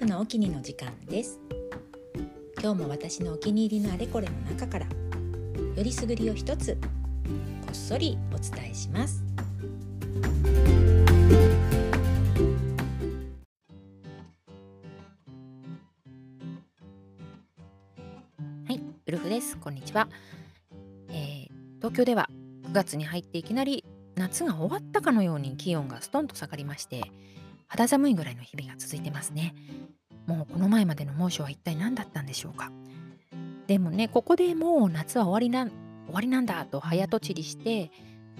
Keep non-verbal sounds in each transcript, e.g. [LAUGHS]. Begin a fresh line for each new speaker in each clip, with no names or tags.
フのお気にの時間です。今日も私のお気に入りのあれこれの中からよりすぐりを一つこっそりお伝えします。はいウルフです。こんにちは、えー、東京では9月に入っていきなり夏が終わったかのように気温がストンと下がりまして肌寒いぐらいの日々が続いてますね。もうこの前までの猛暑は一体何だったんでしょうか。でもねここでもう夏は終わりな終わりなんだと早とちりして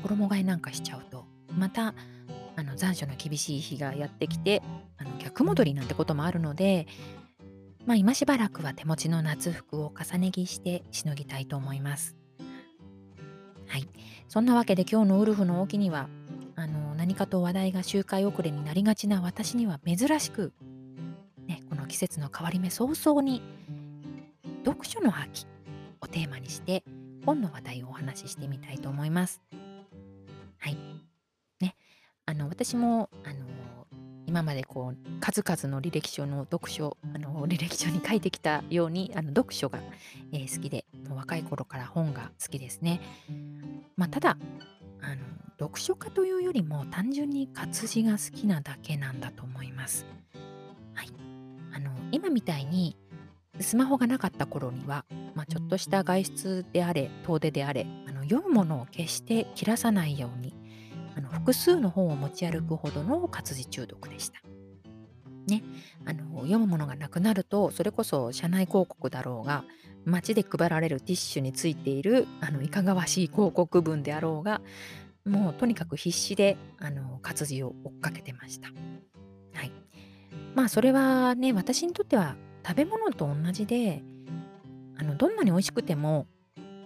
衣替えなんかしちゃうとまたあの残暑の厳しい日がやってきてあの逆戻りなんてこともあるのでまあ今しばらくは手持ちの夏服を重ね着してしのぎたいと思います。はい。そんなわけで今日のウルフの沖には何かと話題が周回遅れになりがちな私には珍しく、ね、この季節の変わり目早々に読書の秋をテーマにして本の話題をお話ししてみたいと思います。はい。ね。あの私もあの今までこう数々の履歴書の読書あの履歴書に書いてきたようにあの読書が、えー、好きでもう若い頃から本が好きですね。まあ、ただあの読書家というよりも単純に活字が好きなだけなんだと思います。はい、あの今みたいにスマホがなかった頃には、まあ、ちょっとした外出であれ遠出であれあの読むものを決して切らさないようにあの複数の本を持ち歩くほどの活字中毒でした。ね、あの読むものがなくなるとそれこそ社内広告だろうが街で配られるティッシュについているあのいかがわしい広告文であろうがもうとにかく必死であの活字を追っかけてました。はい、まあそれはね私にとっては食べ物と同じであのどんなに美味しくても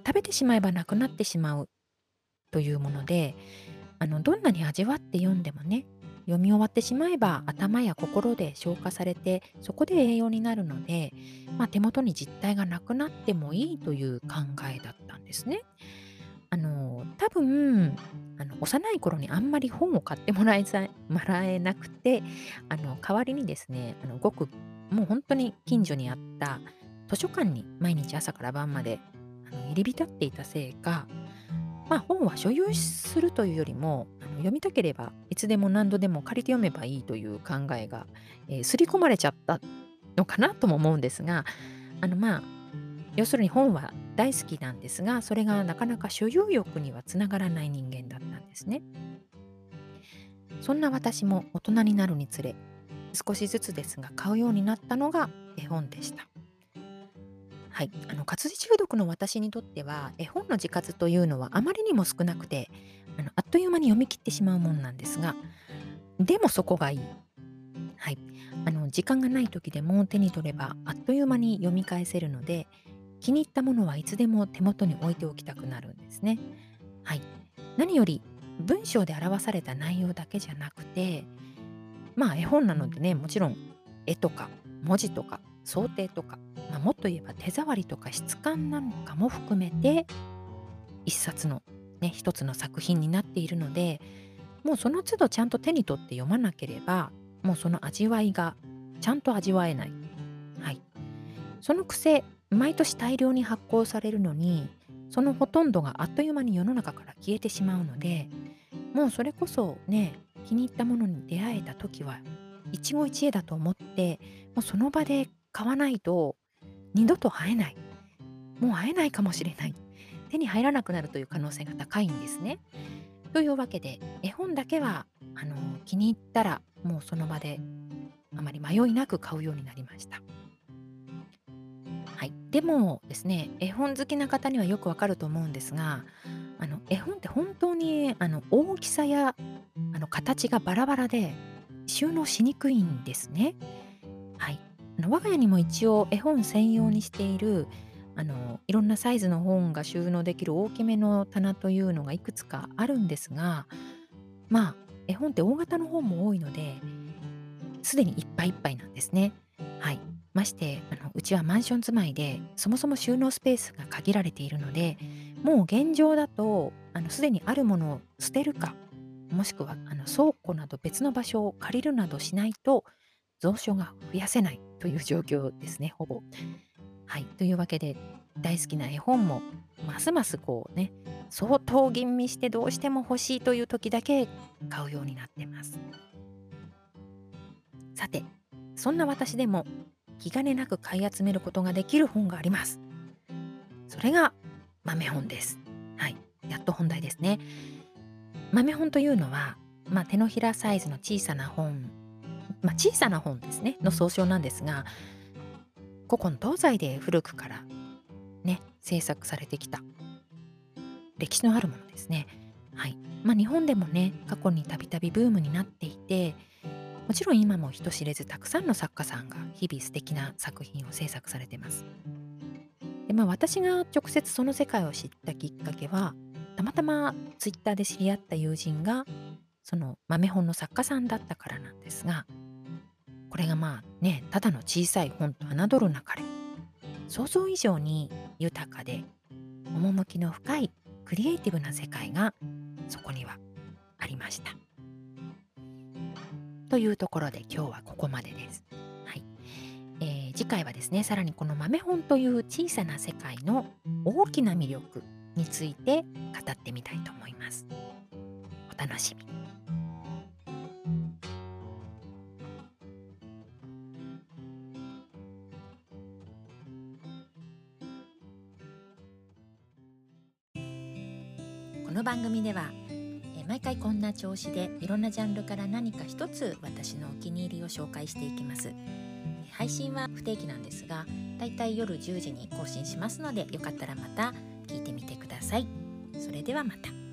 食べてしまえばなくなってしまうというものであのどんなに味わって読んでもね読み終わってしまえば頭や心で消化されてそこで栄養になるので、まあ、手元に実体がなくなってもいいという考えだったんですね。あの多分あの幼い頃にあんまり本を買ってもらえ [LAUGHS] もらえなくてあの代わりにですねあのごくもう本当に近所にあった図書館に毎日朝から晩まであの入り浸っていたせいかまあ、本は所有するというよりもあの読みたければいつでも何度でも借りて読めばいいという考えが、えー、刷り込まれちゃったのかなとも思うんですがあのまあ要するに本は大好きなんですがそれがなかなか所有欲にはつながらない人間だったんですね。そんな私も大人になるにつれ少しずつですが買うようになったのが絵本でした。はい、あの活字中毒の私にとっては絵本の字数というのはあまりにも少なくてあのあっという間に読み切ってしまうもんなんですがでもそこがいい、はい、あの時間がない時でも手に取ればあっという間に読み返せるので気に入ったものはいつでも手元に置いておきたくなるんですね。はい、何より文章で表された内容だけじゃなくてまあ絵本なのでねもちろん絵とか文字とか想定とかまあ、もっと言えば手触りとか質感なんかも含めて一冊のね一つの作品になっているのでもうその都度ちゃんと手に取って読まなければもうその味わいがちゃんと味わえない。はい、そのくせ毎年大量に発行されるのにそのほとんどがあっという間に世の中から消えてしまうのでもうそれこそね気に入ったものに出会えた時は一期一会だと思ってもうその場で買わないと二度と会えない。もう会えないかもしれない。手に入らなくなるという可能性が高いんですね。というわけで絵本だけはあの気に入ったらもうその場であまり迷いなく買うようになりました。はい、でもですね絵本好きな方にはよくわかると思うんですがあの絵本って本当にあの大きさやあの形がバラバラで収納しにくいんですね。はい、あの我が家にも一応絵本専用にしているあのいろんなサイズの本が収納できる大きめの棚というのがいくつかあるんですがまあ絵本って大型の本も多いのですでにいっぱいいっぱいなんですね。はい、ましてあのうちはマンション住まいでそもそも収納スペースが限られているのでもう現状だとすでにあるものを捨てるかもしくはあの倉庫など別の場所を借りるなどしないと蔵書が増やせないという状況ですねほぼ。はいというわけで大好きな絵本もますますこうね相当吟味してどうしても欲しいという時だけ買うようになってますさてそんな私でも気兼ねなく買い集めることができる本があります。それが豆本です。はい。やっと本題ですね。豆本というのは、まあ、手のひらサイズの小さな本。まあ、小さな本ですね。の総称なんですが古今東西で古くからね制作されてきた。歴史のあるものですね。はい。まあ、日本でもね過去にたびたびブームになっていてもちろん今も人知れずたくさんの作家さんが日々素敵な作品を制作されてます。でまあ私が直接その世界を知ったきっかけはたまたまツイッターで知り合った友人がその豆本の作家さんだったからなんですがこれがまあねただの小さい本と侮るなかれ想像以上に豊かで趣の深いクリエイティブな世界がそこにはありました。というところで今日はここまでです。はいえー、次回はですねさらにこの豆本という小さな世界の大きな魅力について語ってみたいと思います。お楽しみ。この番組では毎回こんな調子でいろんなジャンルから何か一つ私のお気に入りを紹介していきます。配信は不定期なんですがだいたい夜10時に更新しますのでよかったらまた聞いてみてください。それではまた。